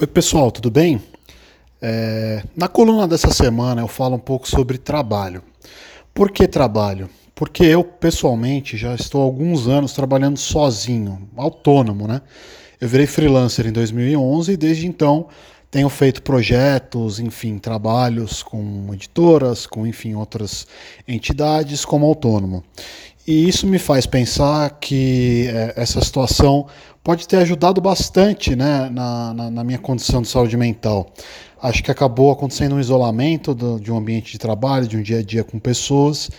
Oi, pessoal, tudo bem? É, na coluna dessa semana eu falo um pouco sobre trabalho. Por que trabalho? Porque eu, pessoalmente, já estou há alguns anos trabalhando sozinho, autônomo, né? Eu virei freelancer em 2011 e desde então tenho feito projetos, enfim, trabalhos com editoras, com, enfim, outras entidades como autônomo. E isso me faz pensar que é, essa situação pode ter ajudado bastante né, na, na, na, minha condição de saúde mental. Acho que acabou acontecendo um isolamento do, de um ambiente de trabalho, de um dia a dia com pessoas,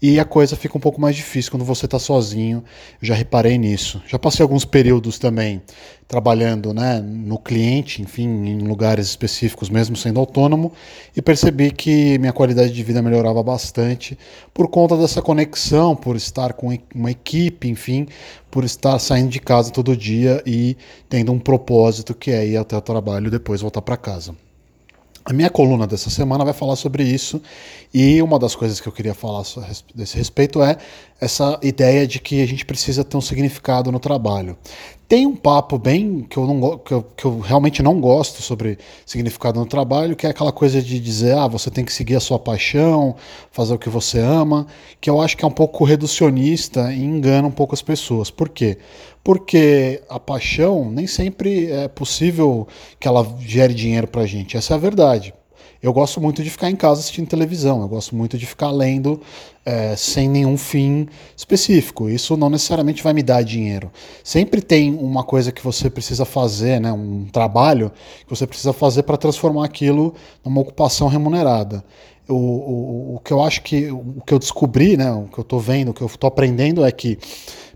e a coisa fica um pouco mais difícil quando você está sozinho. Eu já reparei nisso. Já passei alguns períodos também trabalhando né, no cliente, enfim, em lugares específicos, mesmo sendo autônomo, e percebi que minha qualidade de vida melhorava bastante por conta dessa conexão, por estar com uma equipe, enfim, por estar saindo de casa todo dia e tendo um propósito que é ir até o trabalho e depois voltar para casa. A minha coluna dessa semana vai falar sobre isso e uma das coisas que eu queria falar desse respeito é essa ideia de que a gente precisa ter um significado no trabalho. Tem um papo bem que eu, não, que eu, que eu realmente não gosto sobre significado no trabalho, que é aquela coisa de dizer, ah, você tem que seguir a sua paixão, fazer o que você ama, que eu acho que é um pouco reducionista e engana um pouco as pessoas. Por quê? Porque a paixão nem sempre é possível que ela gere dinheiro pra gente, essa é a verdade. Eu gosto muito de ficar em casa assistindo televisão, eu gosto muito de ficar lendo é, sem nenhum fim específico. Isso não necessariamente vai me dar dinheiro. Sempre tem uma coisa que você precisa fazer, né, um trabalho que você precisa fazer para transformar aquilo numa ocupação remunerada. O, o, o que eu acho que o que eu descobri, né, o que eu estou vendo, o que eu estou aprendendo é que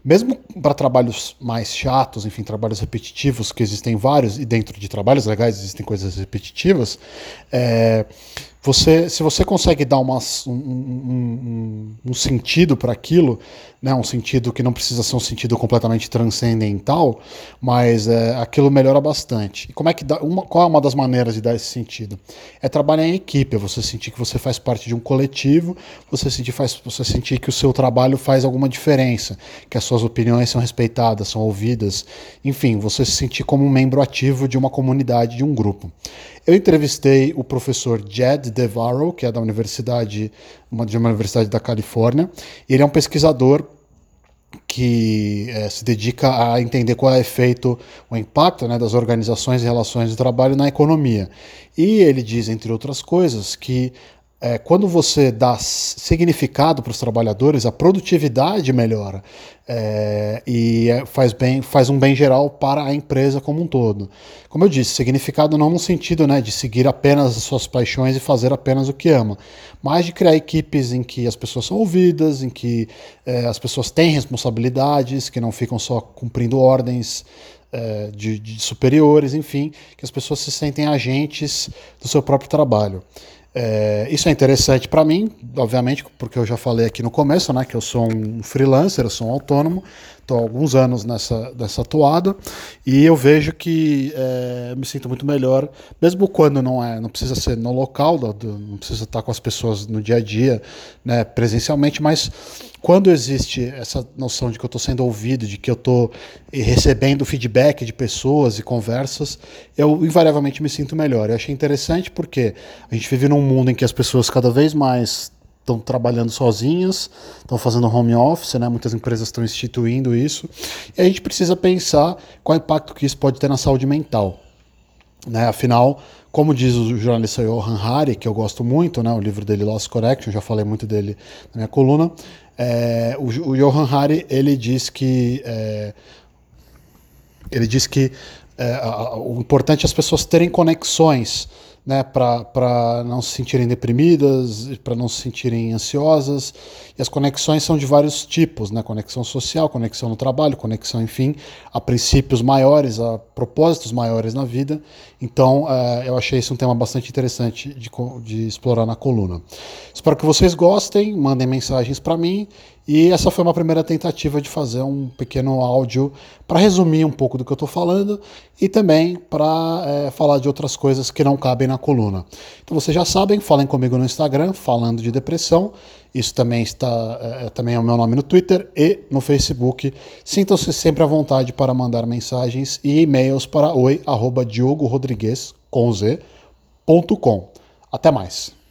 mesmo para trabalhos mais chatos, enfim, trabalhos repetitivos, que existem vários, e dentro de trabalhos legais existem coisas repetitivas, é, você, se você consegue dar uma, um, um, um, sentido para aquilo, né, um sentido que não precisa ser um sentido completamente transcendental, mas é, aquilo melhora bastante. E como é que dá, uma, qual é uma das maneiras de dar esse sentido? É trabalhar em equipe, é você sentir que você faz parte de um coletivo, você sentir, faz, você sentir que o seu trabalho faz alguma diferença, que as suas opiniões são respeitadas, são ouvidas, enfim, você se sentir como um membro ativo de uma comunidade, de um grupo. Eu entrevistei o professor Jed DeVaro, que é da universidade, uma, de uma universidade da Califórnia. Ele é um pesquisador que é, se dedica a entender qual é o efeito, o impacto né, das organizações e relações de trabalho na economia. E ele diz, entre outras coisas, que é, quando você dá significado para os trabalhadores, a produtividade melhora é, e é, faz, bem, faz um bem geral para a empresa como um todo. Como eu disse, significado não no sentido né, de seguir apenas as suas paixões e fazer apenas o que ama, mas de criar equipes em que as pessoas são ouvidas, em que é, as pessoas têm responsabilidades, que não ficam só cumprindo ordens é, de, de superiores, enfim, que as pessoas se sentem agentes do seu próprio trabalho. É, isso é interessante para mim, obviamente, porque eu já falei aqui no começo, né, que eu sou um freelancer, eu sou um autônomo, estou há alguns anos nessa, nessa toada e eu vejo que é, me sinto muito melhor, mesmo quando não é, não precisa ser no local, não precisa estar com as pessoas no dia a dia, né, presencialmente, mas quando existe essa noção de que eu estou sendo ouvido, de que eu estou recebendo feedback de pessoas e conversas, eu invariavelmente me sinto melhor. Eu achei interessante porque a gente vive num mundo em que as pessoas cada vez mais estão trabalhando sozinhas, estão fazendo home office, né? muitas empresas estão instituindo isso, e a gente precisa pensar qual é o impacto que isso pode ter na saúde mental. Né? Afinal, como diz o jornalista Johan Hari, que eu gosto muito, né? o livro dele Lost Connection, já falei muito dele na minha coluna, é, o, o Johan Hari ele diz que é, ele diz que é, o importante é as pessoas terem conexões né, para não se sentirem deprimidas, para não se sentirem ansiosas. E as conexões são de vários tipos, né? Conexão social, conexão no trabalho, conexão, enfim, a princípios maiores, a propósitos maiores na vida. Então, uh, eu achei isso um tema bastante interessante de, de explorar na coluna. Espero que vocês gostem, mandem mensagens para mim E essa foi uma primeira tentativa de fazer um pequeno áudio para resumir um pouco do que eu estou falando e também para é, falar de outras coisas que não cabem na coluna. Então vocês já sabem, falem comigo no Instagram, falando de depressão. Isso também está é, também é o meu nome no Twitter e no Facebook. Sintam-se sempre à vontade para mandar mensagens e e-mails para oi@diogorodrigues com z.com. Até mais.